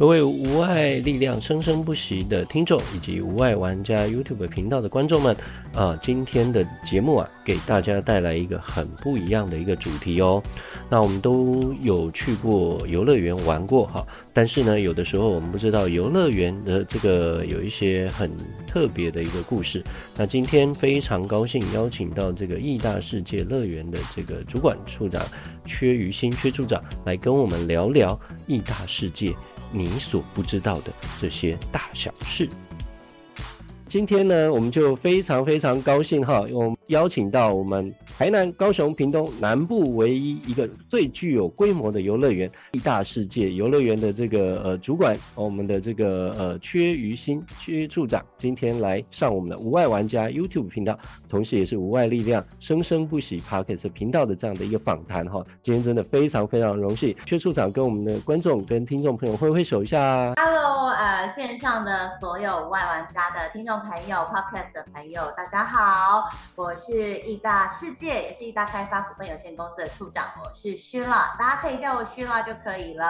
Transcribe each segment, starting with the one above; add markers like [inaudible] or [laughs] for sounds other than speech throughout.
各位无爱力量生生不息的听众，以及无爱玩家 YouTube 频道的观众们，啊，今天的节目啊，给大家带来一个很不一样的一个主题哦。那我们都有去过游乐园玩过哈，但是呢，有的时候我们不知道游乐园的这个有一些很特别的一个故事。那今天非常高兴邀请到这个义大世界乐园的这个主管处长阙瑜新阙处长来跟我们聊聊义大世界。你所不知道的这些大小事。今天呢，我们就非常非常高兴哈，我们邀请到我们台南、高雄、屏东南部唯一一个最具有规模的游乐园——义大世界游乐园的这个呃主管，我们的这个呃阙瑜新阙处长，今天来上我们的无外玩家 YouTube 频道，同时也是无外力量生生不息 Podcast 频道的这样的一个访谈哈。今天真的非常非常荣幸，缺处长跟我们的观众跟听众朋友挥挥手一下。Hello，呃，线上的所有无外玩家的听众。朋友，Podcast 的朋友，大家好，我是意大世界，也是意大开发股份有限公司的处长，我是 Sheila，大家可以叫我 Sheila 就可以了。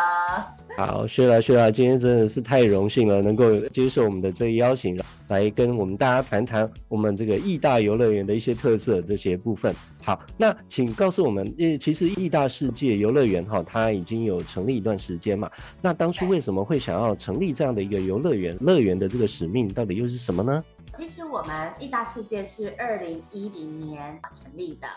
好，Sheila，Sheila，今天真的是太荣幸了，能够接受我们的这个邀请，来跟我们大家谈谈我们这个意大游乐园的一些特色这些部分。好，那请告诉我们，因为其实意大世界游乐园哈，它已经有成立一段时间嘛，那当初为什么会想要成立这样的一个游乐园？乐园的这个使命到底又是什么呢？其实我们义大世界是二零一零年成立的。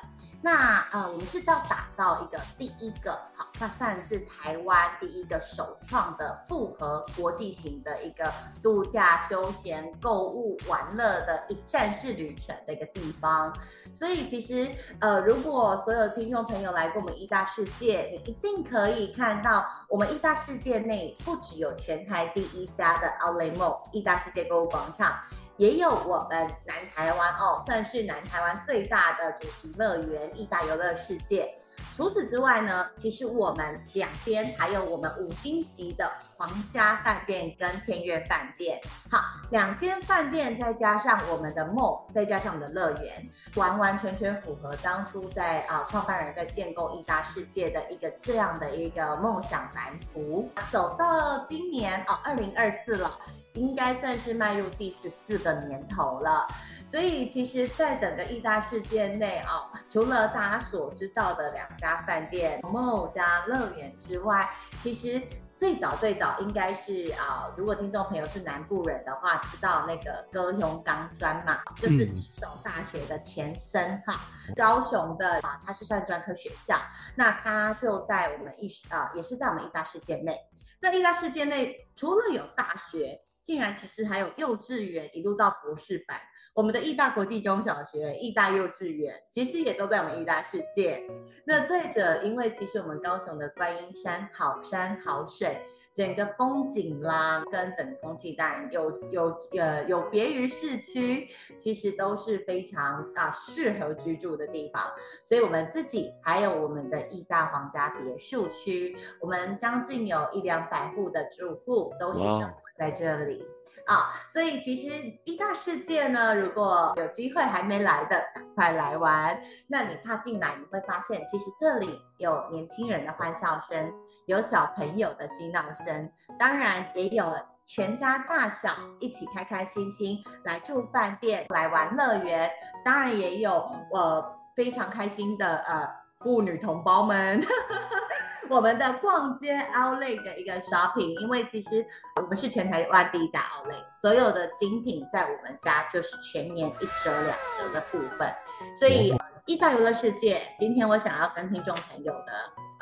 那呃，我们是要打造一个第一个好，那算是台湾第一个首创的复合国际型的一个度假休闲、购物、玩乐的一站式旅程的一个地方。所以其实呃，如果所有听众朋友来过我们义大世界，你一定可以看到我们义大世界内不只有全台第一家的 Outlet Mall 义大世界购物广场。也有我们南台湾哦，算是南台湾最大的主题乐园——义大游乐世界。除此之外呢，其实我们两边还有我们五星级的皇家饭店跟天悦饭店。好，两间饭店再加上我们的梦再加上我们的乐园，完完全全符合当初在啊创办人在建构义大世界的一个这样的一个梦想蓝图。走到今年哦，二零二四了。应该算是迈入第十四个年头了，所以其实，在整个义大世界内啊，除了大家所知道的两家饭店、mall 加乐园之外，其实最早最早应该是啊，如果听众朋友是南部人的话，知道那个高雄钢专嘛，就是义守大学的前身哈，高雄的啊，它是算专科学校，那它就在我们义啊，也是在我们义大世界内。那义大世界内除了有大学，竟然其实还有幼稚园，一路到博士班，我们的义大国际中小学、义大幼稚园，其实也都在我们义大世界。那再者，因为其实我们高雄的观音山好山好水，整个风景啦，跟整个空气当然有有呃有别于市区，其实都是非常啊适合居住的地方。所以我们自己还有我们的义大皇家别墅区，我们将近有一两百户的住户都是生活在这里啊，所以其实一大世界呢，如果有机会还没来的，赶快来玩。那你踏进来，你会发现，其实这里有年轻人的欢笑声，有小朋友的嬉闹声，当然也有全家大小一起开开心心来住饭店、来玩乐园，当然也有呃非常开心的呃妇女同胞们。[laughs] 我们的逛街 Outlet 的一个 shopping，因为其实我们是全台湾第一家 Outlet，所有的精品在我们家就是全年一折两折的部分，所以一到游乐世界，今天我想要跟听众朋友的。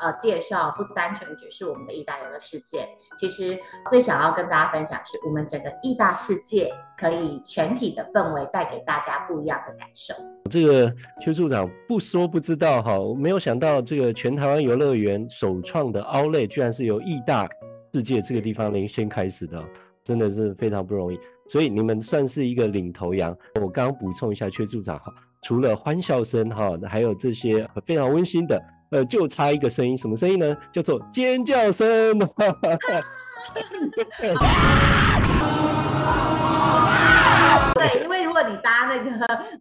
呃，介绍不单纯只是我们的义大游乐世界，其实最想要跟大家分享是我们整个义大世界可以全体的氛围带给大家不一样的感受。这个邱处长不说不知道哈，我没有想到这个全台湾游乐园首创的 Outlet 居然是由义大世界这个地方领先开始的，真的是非常不容易。所以你们算是一个领头羊。我刚刚补充一下，邱处长哈，除了欢笑声哈，还有这些非常温馨的。呃，就差一个声音，什么声音呢？叫做尖叫声。[laughs] 对，因为如果你搭那个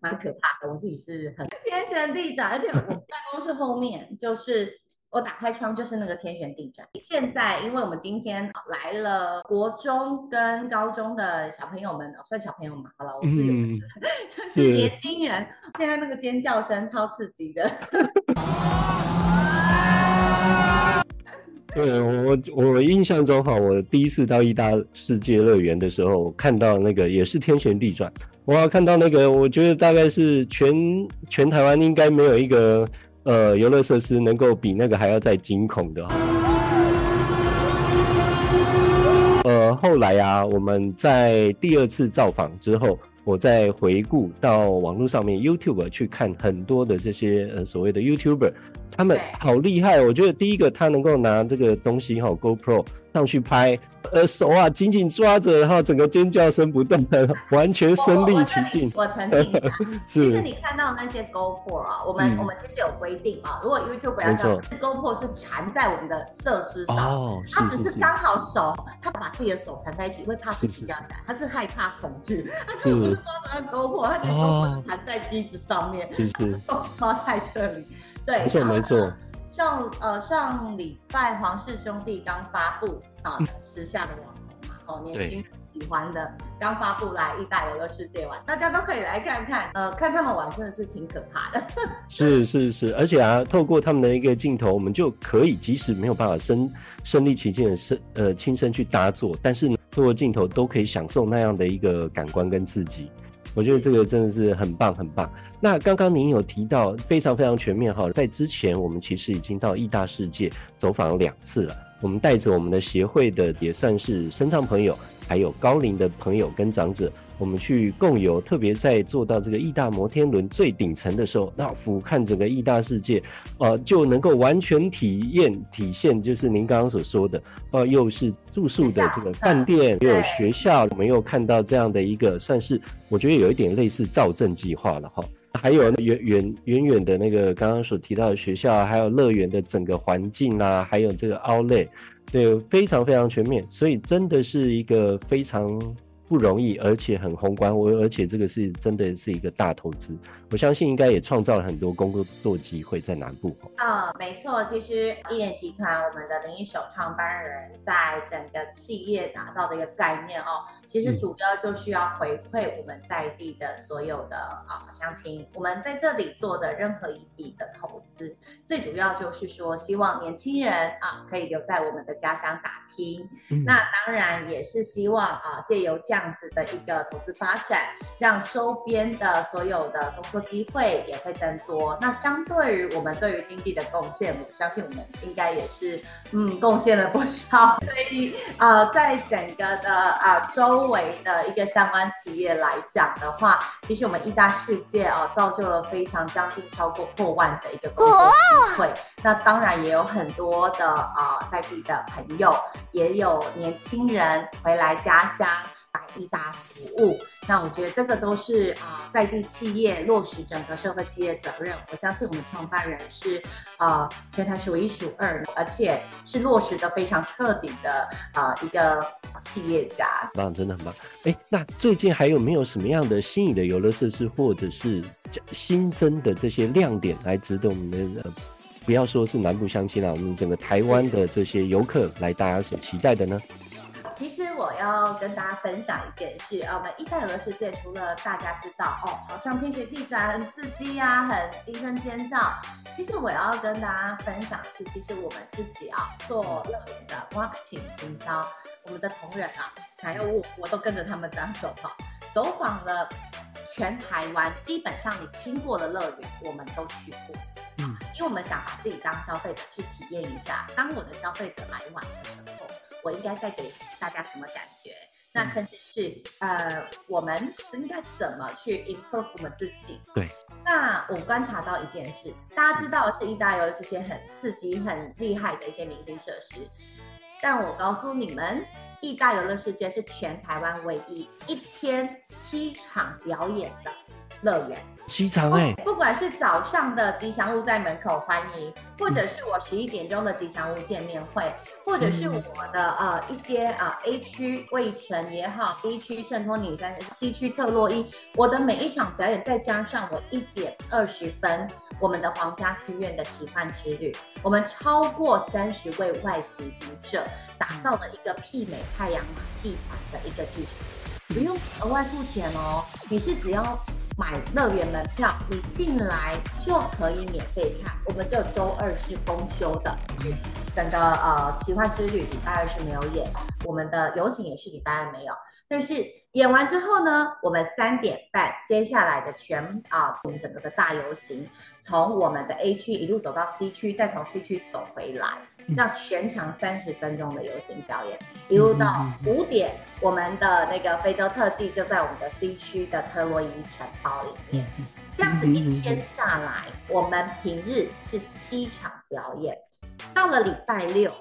蛮可怕的，我自己是很 [laughs] 天旋地转，而且我办公室后面就是我打开窗就是那个天旋地转。现在，因为我们今天来了国中跟高中的小朋友们，算小朋友嘛，好了，我是就 [laughs] 是年轻人，现在那个尖叫声超刺激的。[laughs] 对我，我印象中哈，我第一次到义大世界乐园的时候，看到那个也是天旋地转。我看到那个，我觉得大概是全全台湾应该没有一个呃游乐设施能够比那个还要再惊恐的。呃，后来啊，我们在第二次造访之后，我再回顾到网络上面 YouTube 去看很多的这些呃所谓的 YouTuber。他们好厉害，我觉得第一个他能够拿这个东西哈，GoPro 上去拍，呃手啊紧紧抓着，然后整个尖叫声不断的，[laughs] 完全身临其境。我澄清一下，[laughs] 其实你看到那些 GoPro 啊，我们、嗯、我们其实有规定啊，如果 YouTube 要上，GoPro 是缠在我们的设施上，他只是刚好手，他把自己的手缠在一起，会怕自己掉下来，他是害怕恐惧，他可不是抓着 GoPro，他其实 GoPro 缠在机子上面，是是，[laughs] 手抓在这里。对，没错没错。像呃上礼拜黄氏兄弟刚发布啊，时下的网红嘛，哦年轻人喜欢的，刚发布来意大游乐世界玩，大家都可以来看看。呃，看他们玩真的是挺可怕的。[laughs] 是是是，而且啊，透过他们的一个镜头，我们就可以即使没有办法身身临其境的身呃亲身去搭坐，但是呢，透过镜头都可以享受那样的一个感官跟刺激。我觉得这个真的是很棒很棒。那刚刚您有提到非常非常全面哈，在之前我们其实已经到义大世界走访两次了。我们带着我们的协会的也算是身障朋友，还有高龄的朋友跟长者。我们去共游，特别在坐到这个义大摩天轮最顶层的时候，那俯瞰整个义大世界，呃，就能够完全体验体现，就是您刚刚所说的，呃，又是住宿的这个饭店，又有学校，我们又看到这样的一个，算是我觉得有一点类似造镇计划了哈。还有远远远远的那个刚刚所提到的学校，还有乐园的整个环境啊，还有这个 Outlet，对，非常非常全面，所以真的是一个非常。不容易，而且很宏观。我而且这个是真的是一个大投资，我相信应该也创造了很多工作机会在南部。啊、哦，没错，其实一联集团我们的林一手创办人在整个企业打造的一个概念哦，其实主要就需要回馈我们在地的所有的啊乡亲。我们在这里做的任何一笔的投资，最主要就是说希望年轻人啊可以留在我们的家乡打拼。嗯、那当然也是希望啊借由这样。这样子的一个投资发展，让周边的所有的工作机会也会增多。那相对于我们对于经济的贡献，我相信我们应该也是嗯贡献了不少。[laughs] 所以呃，在整个的啊、呃、周围的一个相关企业来讲的话，其实我们一大世界啊、呃、造就了非常将近超过破万的一个工作机会。那当然也有很多的啊、呃、在地的朋友，也有年轻人回来家乡。一大服务，那我觉得这个都是啊、在地企业落实整个社会企业责任。我相信我们创办人是啊、呃，全台数一数二，而且是落实的非常彻底的啊、一个企业家。棒，真的很棒。哎，那最近还有没有什么样的新颖的游乐设施，或者是新增的这些亮点，来值得我们的呃，不要说是南部乡亲啊，我们整个台湾的这些游客来大家所期待的呢？其实我要跟大家分享一件事啊，我们义大游乐世界除了大家知道哦，好像天旋地转很刺激呀、啊，很惊声尖叫。其实我要跟大家分享的是，其实我们自己啊做乐园的 marketing 行销，我们的同仁啊，还有我，我都跟着他们这样走哈，走访了全台湾，基本上你听过的乐园，我们都去过。嗯，因为我们想把自己当消费者去体验一下，当我的消费者来玩的时候。我应该带给大家什么感觉？那甚至是呃，我们应该怎么去 improve 我们自己？对。那我观察到一件事，大家知道是意大游乐世界很刺激、很厉害的一些明星设施，但我告诉你们，意大游乐世界是全台湾唯一一天七场表演的乐园。机场哎，不管是早上的吉祥物在门口欢迎，或者是我十一点钟的吉祥物见面会，或者是我的呃一些啊、呃、A 区卫城也好，B 区圣托里三，C 区特洛伊，我的每一场表演再加上我一点二十分，我们的皇家剧院的奇幻之旅，我们超过三十位外籍舞者打造了一个媲美太阳马戏团的一个剧场，不用额外付钱哦，你是只要。买乐园门票，你进来就可以免费看。我们这周二是公休的，整个呃奇幻之旅礼拜二是没有演，我们的游行也是礼拜二没有。但是演完之后呢，我们三点半接下来的全啊、呃，我们整个的大游行，从我们的 A 区一路走到 C 区，再从 C 区走回来，那全长三十分钟的游行表演，一路到五点，我们的那个非洲特技就在我们的 C 区的特洛伊城堡里面。这样子一天下来，我们平日是七场表演，到了礼拜六。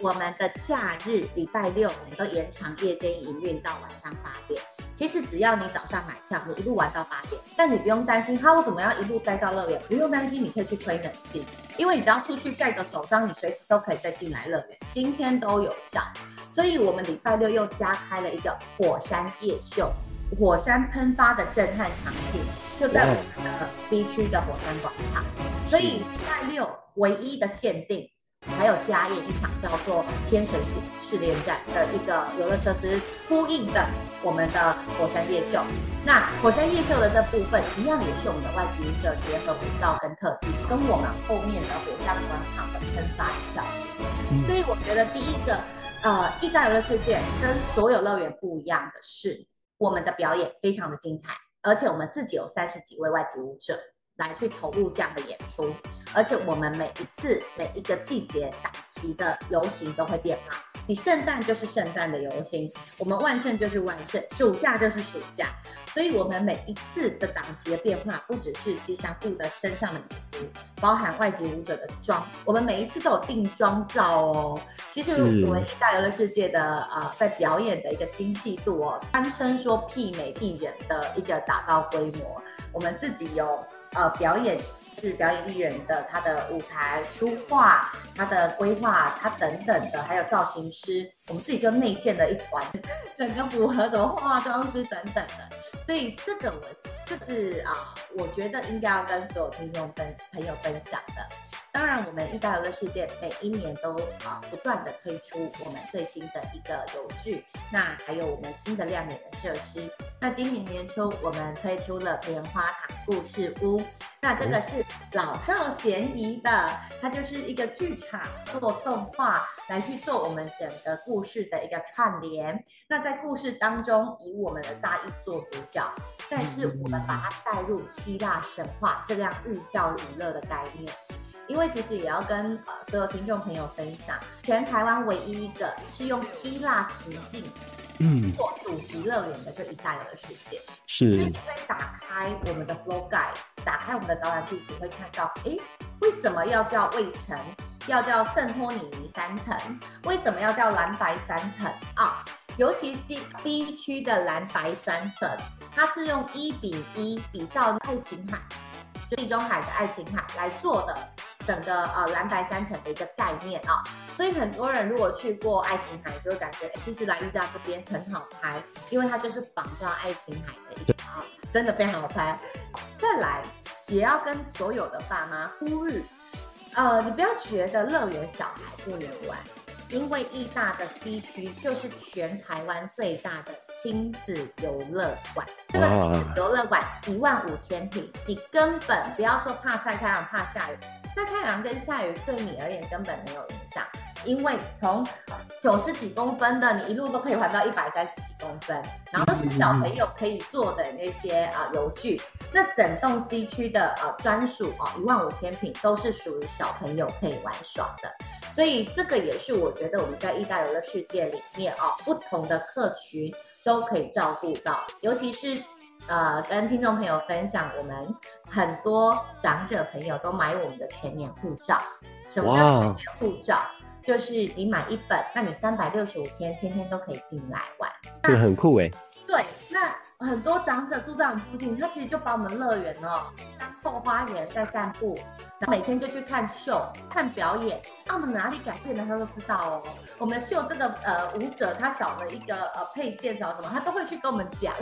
我们的假日礼拜六，我们都延长夜间营运到晚上八点。其实只要你早上买票，你一路玩到八点，但你不用担心，哈，我怎么要一路待到乐园？不用担心，你可以去吹冷气，因为你只要出去盖个手章，你随时都可以再进来乐园，今天都有效。所以我们礼拜六又加开了一个火山夜秀，火山喷发的震撼场景，就在我们的 B 区的火山广场。所以礼拜六唯一的限定。还有加演一场叫做《天神试炼战》的一个游乐设施，呼应的我们的火山夜秀。那火山夜秀的这部分，一样也是我们的外籍舞者结合舞蹈跟特技，跟我们后面的火山广场的喷发效果。所以我觉得第一个，呃，义大游乐世界跟所有乐园不一样的是，我们的表演非常的精彩，而且我们自己有三十几位外籍舞者。来去投入这样的演出，而且我们每一次每一个季节档期的游行都会变化。你圣诞就是圣诞的游行，我们万圣就是万圣，暑假就是暑假。所以，我们每一次的档期的变化，不只是吉祥物的身上的礼服，包含外籍舞者的妆，我们每一次都有定妆照哦。其实，我们一大游乐世界的呃，在表演的一个精细度哦，堪称说媲美艺人的一个打造规模。我们自己有。呃，表演是表演艺人的他的舞台书画，他的规划，他等等的，还有造型师，我们自己就内建了一团，[laughs] 整个组合的化妆师等等的，所以这个我这是啊，我觉得应该要跟所有听众分朋友分享的。当然，我们意大游乐世界每一年都啊不断的推出我们最新的一个游具，那还有我们新的亮眼的设施。那今年年初我们推出了棉花糖故事屋，那这个是老少咸宜的，它就是一个剧场做动画来去做我们整个故事的一个串联。那在故事当中以我们的大义做主角，但是我们把它带入希腊神话这样寓教于乐的概念。因为其实也要跟呃所有听众朋友分享，全台湾唯一一个是用希腊情境，嗯，做主题乐园的这一大游乐世界。是。所以你会打开我们的 Flow Guide，打开我们的导览地图，会看到，哎，为什么要叫卫城？要叫圣托里尼三层？为什么要叫蓝白三层啊？尤其是 B 区的蓝白三层，它是用一比一比照爱琴海。就地中海的爱琴海来做的整个呃蓝白三城的一个概念啊，所以很多人如果去过爱琴海，就会感觉其实来义大这边很好拍，因为它就是仿照爱琴海的一个啊，真的非常好拍。再来也要跟所有的爸妈呼吁，呃，你不要觉得乐园小孩不能玩。因为义大的 C 区就是全台湾最大的亲子游乐馆，这个亲子游乐馆一万五千平，你根本不要说怕晒太阳、怕下雨，晒太阳跟下雨对你而言根本没有影响，因为从九十几公分的你一路都可以玩到一百三十几公分，然后都是小朋友可以做的那些啊游具，那整栋 C 区的呃专属啊一万五千平都是属于小朋友可以玩耍的。所以这个也是我觉得我们在意大游乐世界里面哦，不同的客群都可以照顾到，尤其是呃跟听众朋友分享，我们很多长者朋友都买我们的全年护照。什么叫全年护照？就是你买一本，那你三百六十五天天天都可以进来玩。这个很酷哎。对，那很多长者住在我们附近，他其实就把我们乐园哦当后花园在散步。然后每天就去看秀、看表演，那我们哪里改变了，他都知道哦。我们秀这个呃舞者，他少了一个呃配件少什么，他都会去跟我们讲。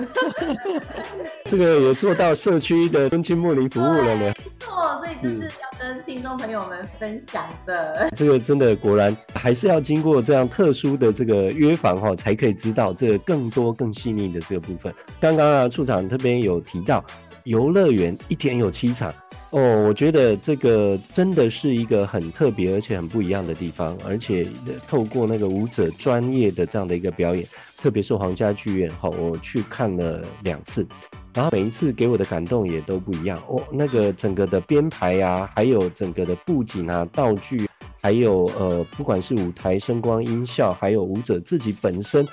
[laughs] 这个也做到社区的敦亲睦邻服务了呢。没错，所以就是要跟听众朋友们分享的。[laughs] 这个真的果然还是要经过这样特殊的这个约访哈，才可以知道这更多更细腻的这个部分。刚刚啊，处长这边有提到游乐园一天有七场。哦，我觉得这个真的是一个很特别而且很不一样的地方，而且透过那个舞者专业的这样的一个表演，特别是皇家剧院哈，我去看了两次，然后每一次给我的感动也都不一样哦。那个整个的编排啊，还有整个的布景啊、道具，还有呃，不管是舞台声光音效，还有舞者自己本身，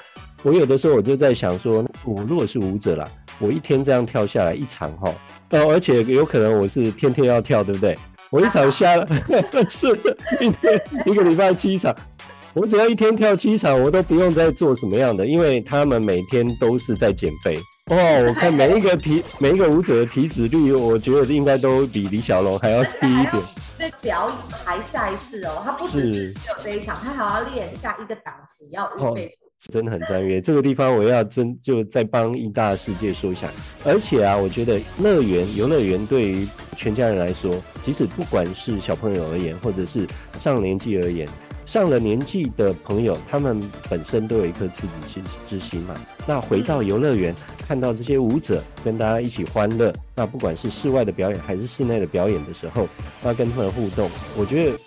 我有的时候我就在想说，我如果是舞者啦，我一天这样跳下来一场哈。呃，而且有可能我是天天要跳，对不对？我一场下了 [laughs] 是一天一个礼拜七场，我只要一天跳七场，我都不用再做什么样的，因为他们每天都是在减肥。哦，我看每一个体每一个舞者的体脂率，我觉得应该都比李小龙还要低一点。那表演还下一次哦，他不只是只有这一场，他还要练下一个档期，要预备。真的很专业，这个地方我要真就再帮一大世界说一下。而且啊，我觉得乐园游乐园对于全家人来说，即使不管是小朋友而言，或者是上年纪而言，上了年纪的朋友，他们本身都有一颗赤子心之心嘛。那回到游乐园，看到这些舞者跟大家一起欢乐，那不管是室外的表演还是室内的表演的时候，那跟他们互动，我觉得。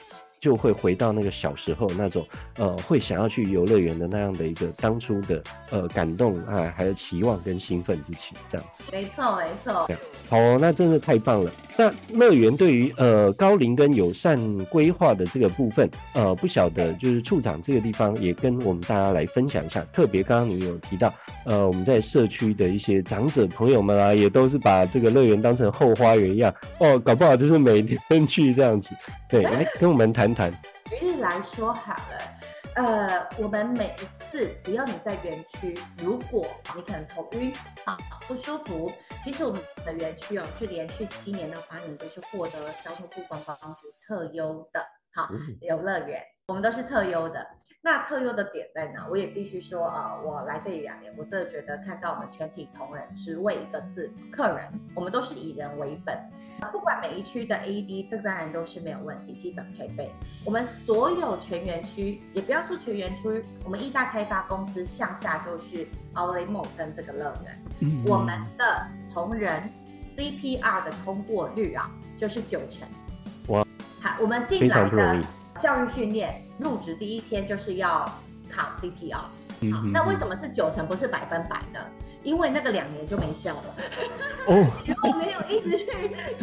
就会回到那个小时候那种，呃，会想要去游乐园的那样的一个当初的呃感动啊，还有期望跟兴奋之情，这样子。没错，没错。好，那真的太棒了。那乐园对于呃高龄跟友善规划的这个部分，呃，不晓得就是处长这个地方也跟我们大家来分享一下。特别刚刚你有提到，呃，我们在社区的一些长者朋友们啊，也都是把这个乐园当成后花园一样哦，搞不好就是每天去这样子。对，来跟我们谈谈。举例来说好了。呃，我们每一次只要你在园区，如果你可能头晕啊不舒服，其实我们的园区哦是连续七年的话，你都是获得交通部观光局特优的，好游乐园，我们都是特优的。那特优的点在哪？我也必须说啊、呃，我来这里两年，我真的觉得看到我们全体同仁只为一个字，客人，我们都是以人为本。不管每一区的 AD，这个当然都是没有问题，基本配备。我们所有全园区，也不要说全园区，我们义大开发公司向下就是奥雷梦跟这个乐园，嗯嗯我们的同仁 CPR 的通过率啊，就是九成。哇，好，我们进来的教育训练入职第一天就是要考 CPR，好，那为什么是九成不是百分百呢？因为那个两年就没效了，哦，[laughs] 然后没有一直去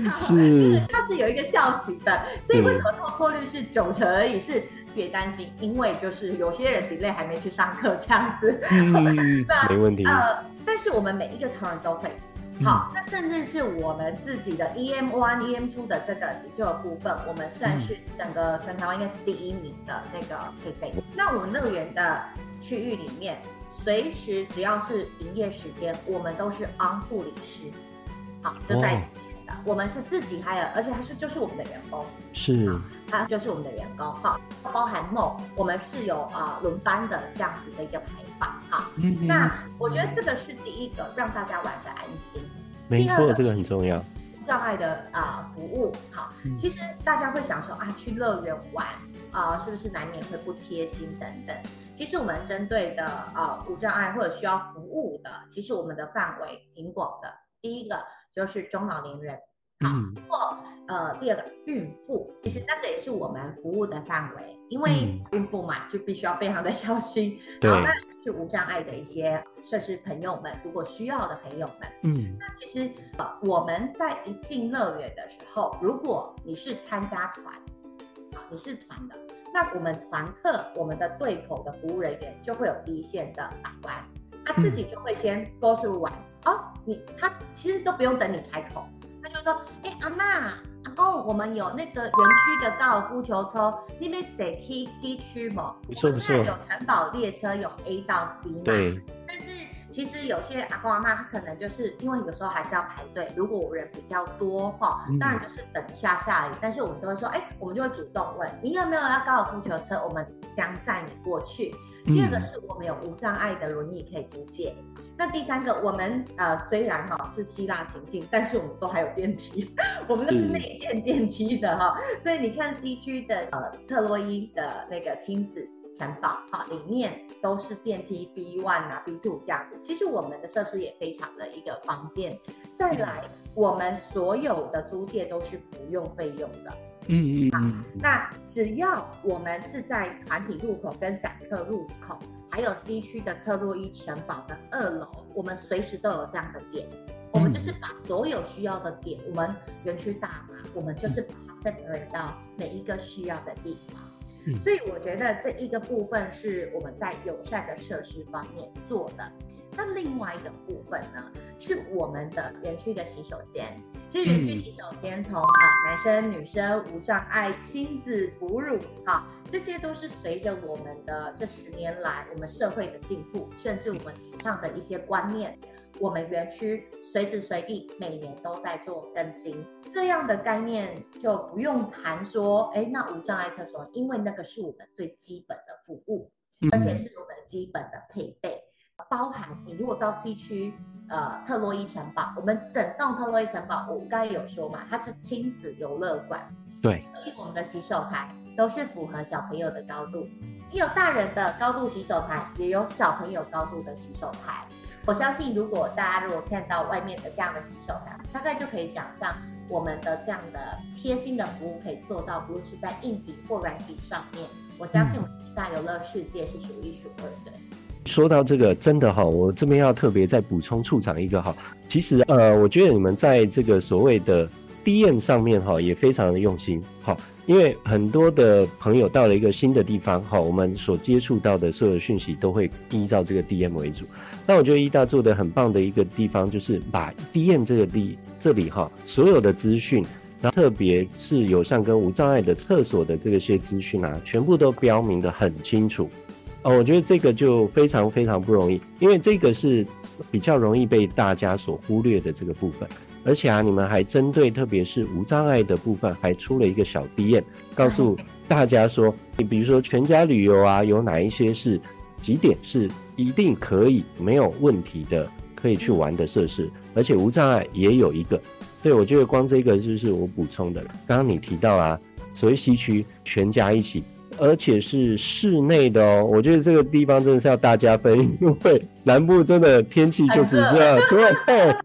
考，是它是有一个效期的，所以为什么通过率是九成而已？是别担心，因为就是有些人 delay 还没去上课这样子，嗯，[laughs] 没问题。呃，但是我们每一个同仁都会，好，那甚至是我们自己的 EM one、EM two 的这个急救的部分，我们算是整个全台湾应该是第一名的那个配备。那我们乐园的区域里面。随时只要是营业时间，我们都是 on 护理师，好，就在。我们是自己还有，而且他是就是我们的员工，是，他就是我们的员工，好，包含梦，我们是有啊轮班的这样子的一个排法，好，那我觉得这个是第一个让大家玩的安心，没错，这个很重要，无障碍的啊服务，好，其实大家会想说啊去乐园玩啊是不是难免会不贴心等等。其实我们针对的呃无障碍或者需要服务的，其实我们的范围挺广的。第一个就是中老年人，好，或呃第二个孕妇，其实那个也是我们服务的范围，因为孕妇嘛就必须要非常的小心。对。然后那是无障碍的一些设施朋友们，如果需要的朋友们，嗯，那其实呃我们在一进乐园的时候，如果你是参加团，啊你是团的。那我们团客，我们的对口的服务人员就会有第一线的把关，他自己就会先 go through 完哦，你他其实都不用等你开口，他就说，哎、欸、阿妈阿公，我们有那个园区的高尔夫球车，那边在 K C 区嘛，不错不错，有城堡列车有 A 到 C 嘛，对，但是其实有些阿公阿妈他可能就是因为有时候还是要排队，如果人比较多哈，当然就是等一下下雨。但是我们都会说，哎，我们就会主动问你有没有要高尔夫球车，我们将载你过去。第二个是我们有无障碍的轮椅可以租借。那第三个，我们呃虽然哈是希腊情境，但是我们都还有电梯，我们都是内建电梯的哈。所以你看 C 区的呃特洛伊的那个亲子城堡哈，里面都是电梯 B one 啊 B two 这样子。其实我们的设施也非常的一个方便。再来，我们所有的租借都是不用费用的。嗯嗯嗯。那只要我们是在团体入口跟散客入口。还有 C 区的特洛伊城堡的二楼，我们随时都有这样的点。我们就是把所有需要的点，我们园区大嘛，我们就是把它 separate 到每一个需要的地方。所以我觉得这一个部分是我们在友善的设施方面做的。那另外一个部分呢，是我们的园区的洗手间。其实园区洗手间从啊男生、女生无障碍、亲子、哺乳，哈，这些都是随着我们的这十年来我们社会的进步，甚至我们提倡的一些观念，我们园区随时随地每年都在做更新。这样的概念就不用谈说，哎，那无障碍厕所，因为那个是我们最基本的服务，而且是我们基本的配备，包含你如果到 C 区。呃，特洛伊城堡，我们整栋特洛伊城堡，我刚才有说嘛，它是亲子游乐馆，对，所以我们的洗手台都是符合小朋友的高度。你有大人的高度洗手台，也有小朋友高度的洗手台。我相信，如果大家如果看到外面的这样的洗手台，大概就可以想象我们的这样的贴心的服务可以做到，不论是在硬体或软体上面，我相信我们大游乐世界是数一数二的。说到这个，真的哈，我这边要特别再补充处长一个哈。其实呃，我觉得你们在这个所谓的 DM 上面哈，也非常的用心哈。因为很多的朋友到了一个新的地方哈，我们所接触到的所有的讯息都会依照这个 DM 为主。那我觉得一大做的很棒的一个地方，就是把 DM 这个地这里哈，所有的资讯，然后特别是友善跟无障碍的厕所的这些资讯啊，全部都标明得很清楚。哦，我觉得这个就非常非常不容易，因为这个是比较容易被大家所忽略的这个部分。而且啊，你们还针对特别是无障碍的部分，还出了一个小 DM，告诉大家说，你比如说全家旅游啊，有哪一些是几点是一定可以没有问题的，可以去玩的设施，而且无障碍也有一个。对，我觉得光这个就是我补充的了。刚刚你提到啊，所谓西区全家一起。而且是室内的哦，我觉得这个地方真的是要大加分，因为南部真的天气就是这样，对，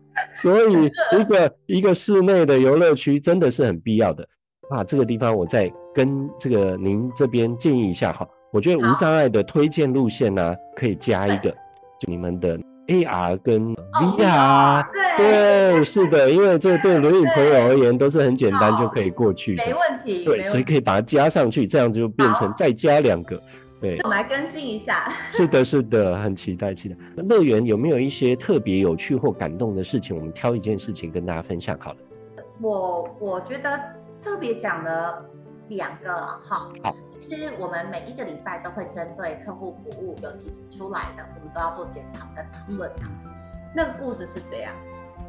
所以一个一个室内的游乐区真的是很必要的啊。这个地方我再跟这个您这边建议一下哈，我觉得无障碍的推荐路线呢、啊，可以加一个，就你们的。AR 跟 VR，、哦、对，对，是的，因为这对轮椅朋友而言都是很简单就可以过去的，没问题。对，所以可以把它加上去，这样就变成再加两个。对，我们来更新一下。是的，是的，很期待，期待。乐园有没有一些特别有趣或感动的事情？我们挑一件事情跟大家分享好了。我我觉得特别讲的。两个哈，好，其实我们每一个礼拜都会针对客户服务有提出来的，我们都要做检讨跟讨论的。那个故事是这样，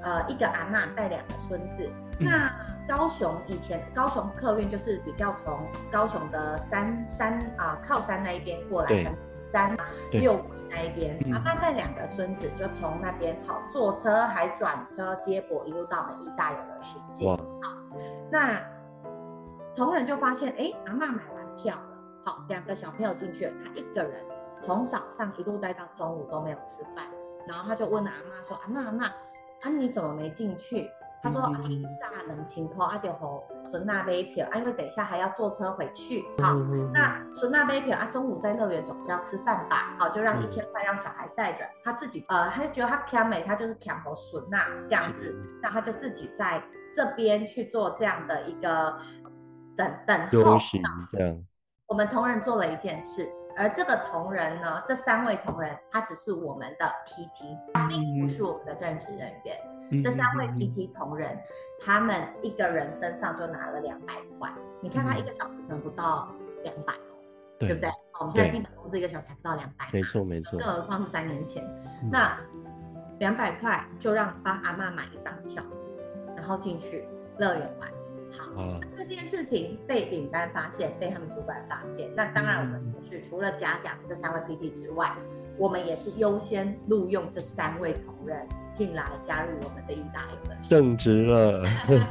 呃，一个阿嬷带两个孙子，嗯、那高雄以前高雄客运就是比较从高雄的山山啊、呃、靠山那一边过来的山六股那一边，阿嬷带两个孙子就从那边好坐车还转车接驳一路到我们义大游乐世界。哇，好，那。同仁就发现，哎，阿嬷买完票了，好，两个小朋友进去了，他一个人从早上一路待到中午都没有吃饭，然后他就问了阿嬷说，阿嬷阿嬷，啊你怎么没进去？他说，阿姨炸冷清空，阿就和孙娜杯票，啊因为等一下还要坐车回去，好，那孙娜杯票，啊中午在乐园总是要吃饭吧，好，就让一千块让小孩带着，他自己，呃，他就觉得他强美，他就是强和孙娜这样子，那他就自己在这边去做这样的一个。等等候，这样，我们同仁做了一件事，而这个同仁呢，这三位同仁，他只是我们的 PT，并不是我们的正职人员。嗯、这三位 PT 同仁，他们一个人身上就拿了两百块。你看他一个小时可能不到两百，对不对？我们现在基本工资一个小时还不到两百，没错没错，更何况是三年前，嗯、那两百块就让帮阿妈买一张票，然后进去乐园玩。好，啊、那这件事情被领班发现，被他们主管发现，那当然我们是除了嘉奖这三位 PT 之外，我们也是优先录用这三位同仁进来加入我们的一大游的，正直了，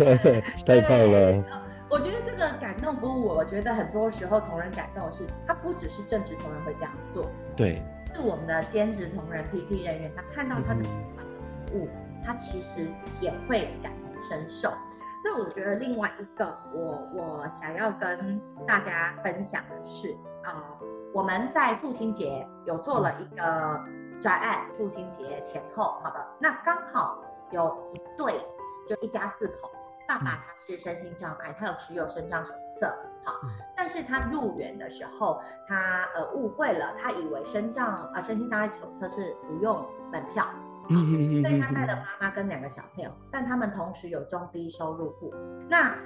[laughs] 太棒了。我觉得这个感动服务，我觉得很多时候同仁感动的是，他不只是正职同仁会这样做，对，是我们的兼职同仁 PT 人员，他看到他的服务，嗯、他其实也会感同身受。那我觉得另外一个，我我想要跟大家分享的是，啊、呃，我们在父亲节有做了一个专案，父亲节前后，好的，那刚好有一对，就一家四口。爸爸他是身心障碍，他有持有身障手册，好，但是他入园的时候，他呃误会了，他以为身障啊、呃、身心障碍手册是不用门票，嗯，所以他带了妈妈跟两个小朋友，但他们同时有中低收入户，那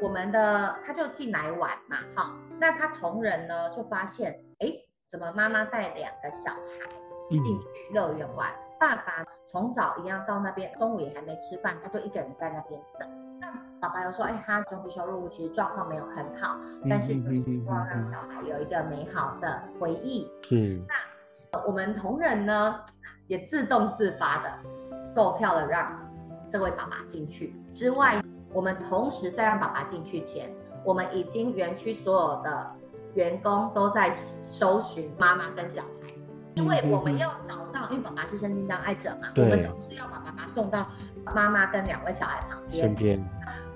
我们的他就进来玩嘛，好，那他同仁呢就发现，哎，怎么妈妈带两个小孩进去乐园玩，爸爸从早一样到那边，中午也还没吃饭，他就一个人在那边等。那爸爸又说：“哎，他中低收入户其实状况没有很好，但是就是希望让小孩有一个美好的回忆。嗯，那我们同仁呢，也自动自发的购票了，让这位爸爸进去。之外，我们同时在让爸爸进去前，我们已经园区所有的员工都在搜寻妈妈跟小孩，因为我们要找到，因为爸爸是身心障碍者嘛，我们总是要把爸爸送到妈妈跟两位小孩旁边身边。”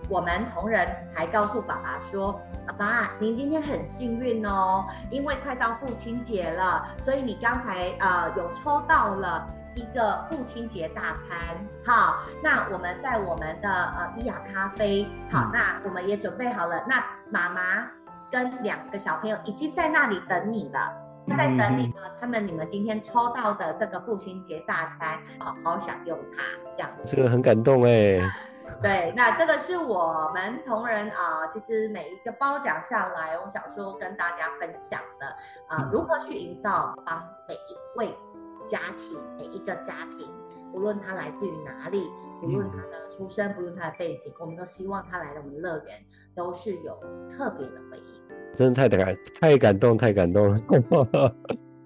我们同仁还告诉爸爸说：“爸爸，您今天很幸运哦，因为快到父亲节了，所以你刚才呃有抽到了一个父亲节大餐。好，那我们在我们的呃伊雅咖啡，好，那我们也准备好了。那妈妈跟两个小朋友已经在那里等你了，在等你呢。他们你们今天抽到的这个父亲节大餐，好好享用它。这样，这个很感动哎。” [laughs] 对，那这个是我们同仁啊、呃，其实每一个褒奖下来，我想说跟大家分享的啊、呃，如何去营造帮每一位家庭，每一个家庭，不论他来自于哪里，不论他的出身，不论他的背景，我们都希望他来到我们乐园都是有特别的回忆。真的太感太感动，太感动了。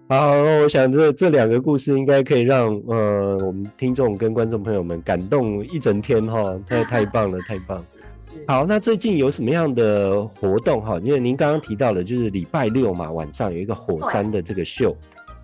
好，我想这这两个故事应该可以让呃我们听众跟观众朋友们感动一整天哈，太太棒了，太棒了。[laughs] 好，那最近有什么样的活动哈？因为您刚刚提到了就是礼拜六嘛，晚上有一个火山的这个秀。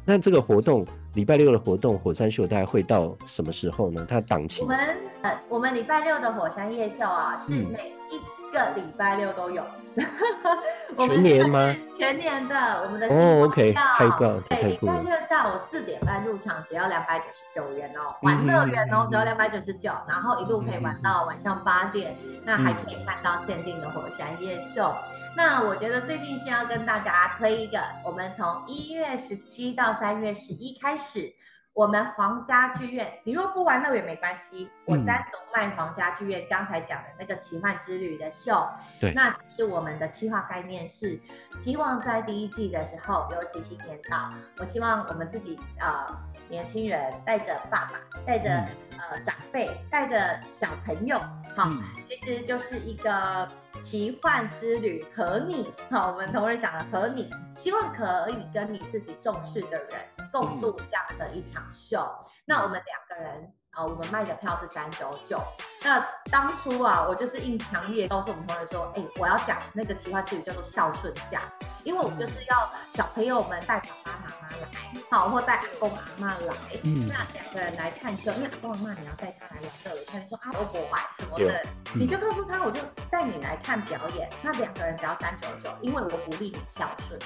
那这个活动礼拜六的活动火山秀大概会到什么时候呢？它档期？我们呃，我们礼拜六的火山夜秀啊，是每一个礼拜六都有。[laughs] 嗯全年吗？全年的，我们的哦，OK，太棒，对，礼拜六下午四点半入场，只要两百九十九元哦，玩乐园哦，只要两百九十九，然后一路可以玩到晚上八点，那还可以看到限定的火山夜秀。那我觉得最近先要跟大家推一个，我们从一月十七到三月十一开始。我们皇家剧院，你若不玩乐也没关系，我单独卖皇家剧院刚才讲的那个奇幻之旅的秀。对，那其实我们的企划概念是，希望在第一季的时候，尤其新年到，我希望我们自己呃年轻人带着爸爸，带着、嗯、呃长辈，带着小朋友，好，嗯、其实就是一个奇幻之旅，和你，好，我们同仁讲的和你，希望可以跟你自己重视的人。共度这样的一场秀，那我们两个人、呃，我们卖的票是三九九。那当初啊，我就是硬强烈告诉我们同仁说，哎、欸，我要讲那个奇幻之旅叫做孝顺价，因为我们就是要小朋友们带爸爸妈妈来，好，或带阿公阿妈来，嗯、那两个人来看秀，因为阿公阿妈你要带他来玩乐园，他就说啊，我不玩什么的，嗯、你就告诉他，我就带你来看表演，那两个人只要三九九，因为我鼓励你孝顺。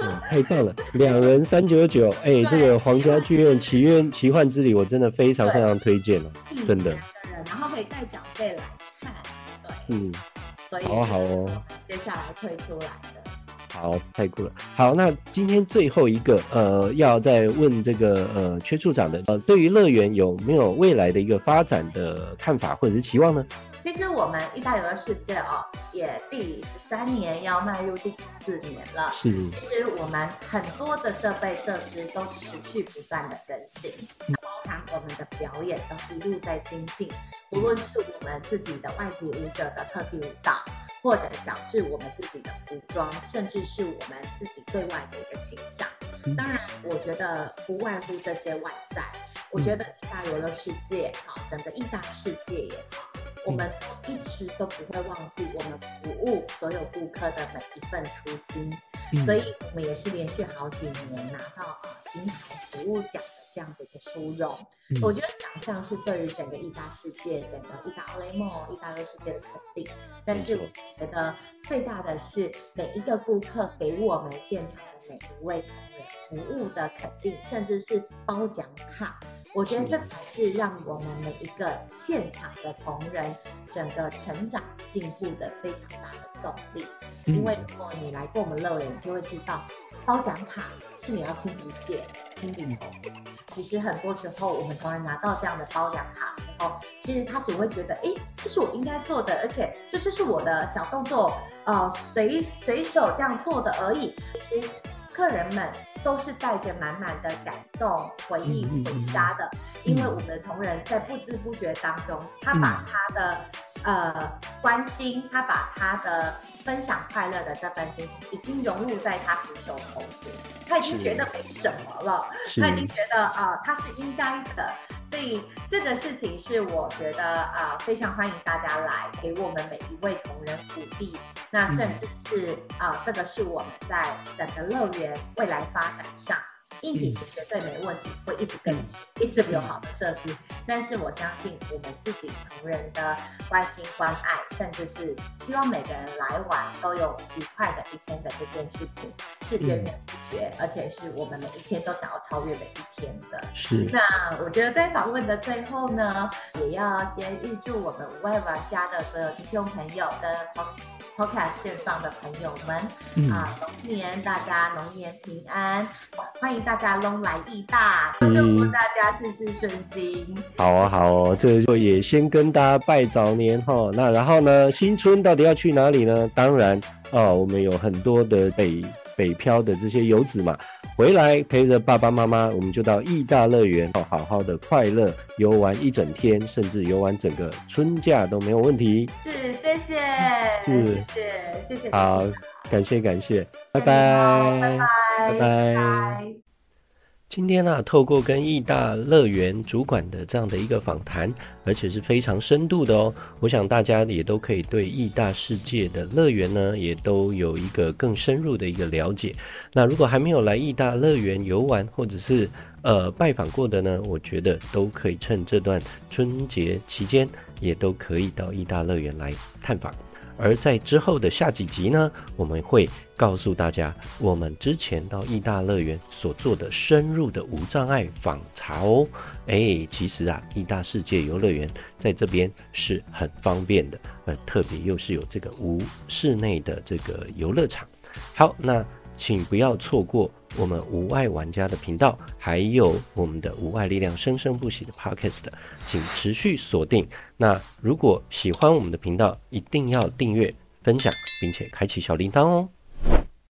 嗯、太棒了，两人三九九，哎，[laughs] 这个皇家剧院奇愿奇幻之旅，我真的非常非常推荐了，对真的。然后可以带长辈来看，对，嗯，所以好好哦，接下来推出来的。好，太酷了。好，那今天最后一个，呃，要再问这个呃缺处长的，呃，对于乐园有没有未来的一个发展的看法或者是期望呢？其实我们意大游乐世界哦，也第十三年要迈入第十四年了。是。其实我们很多的设备设施都持续不断的更新，包含我们的表演都一路在精进。无论是我们自己的外籍舞者的特技舞蹈，或者小至我们自己的服装，甚至是我们自己对外的一个形象。当然，我觉得不外乎这些外在。我觉得意大游乐世界好，整个意大世界也好。我们一直都不会忘记我们服务所有顾客的每一份初心，嗯、所以我们也是连续好几年拿到啊金牌服务奖的这样的一个殊荣。嗯、我觉得奖项是对于整个意大世界、整个意大奥莱梦、意大游乐世界的肯定，但是我觉得最大的是每一个顾客给我们现场的每一位同仁服务的肯定，甚至是褒奖卡。我觉得这才是让我们每一个现场的同仁整个成长进步的非常大的动力。因为如果你来过我们乐园，你就会知道，包奖卡是你要亲笔写、亲笔投。其实很多时候，我们同仁拿到这样的包奖卡之后，其实他只会觉得，哎，这是我应该做的，而且这就是我的小动作，呃，随随手这样做的而已。其实客人们。都是带着满满的感动回忆回家的，因为我们的同仁在不知不觉当中，他把他的呃关心，他把他的分享快乐的这份心，已经融入在他举手投资，他已经觉得没什么了，他已经觉得啊、呃，他是应该的。所以这个事情是我觉得啊、呃，非常欢迎大家来给我们每一位同仁鼓励。那甚至是啊、呃，这个是我们在整个乐园未来发展上。硬体是绝对没问题，会一直更新，一直有好的设施。但是我相信我们自己同仁的关心关爱，甚至是希望每个人来玩都有愉快的一天的这件事情，是源源不绝，而且是我们每一天都想要超越每一天的。是。那我觉得在访问的最后呢，也要先预祝我们五位玩家的所有听众朋友跟 Podcast 线上的朋友们，嗯、啊，龙年大家龙年平安，欢迎大家拢来义大，祝福大家事事顺心。好啊，好哦，这就也先跟大家拜早年哈。那然后呢，新春到底要去哪里呢？当然哦，我们有很多的北北漂的这些游子嘛，回来陪着爸爸妈妈，我们就到义大乐园哦，好好的快乐游玩一整天，甚至游玩整个春假都没有问题。是，谢谢，是，谢谢，谢谢。好，感谢感谢，拜拜，拜拜，拜拜。今天呢、啊，透过跟义大乐园主管的这样的一个访谈，而且是非常深度的哦。我想大家也都可以对义大世界的乐园呢，也都有一个更深入的一个了解。那如果还没有来义大乐园游玩，或者是呃拜访过的呢，我觉得都可以趁这段春节期间，也都可以到义大乐园来探访。而在之后的下几集呢，我们会告诉大家我们之前到义大乐园所做的深入的无障碍访查哦。哎，其实啊，义大世界游乐园在这边是很方便的，呃，特别又是有这个无室内的这个游乐场。好，那。请不要错过我们无碍玩家的频道，还有我们的无碍力量生生不息的 Podcast，请持续锁定。那如果喜欢我们的频道，一定要订阅、分享，并且开启小铃铛哦。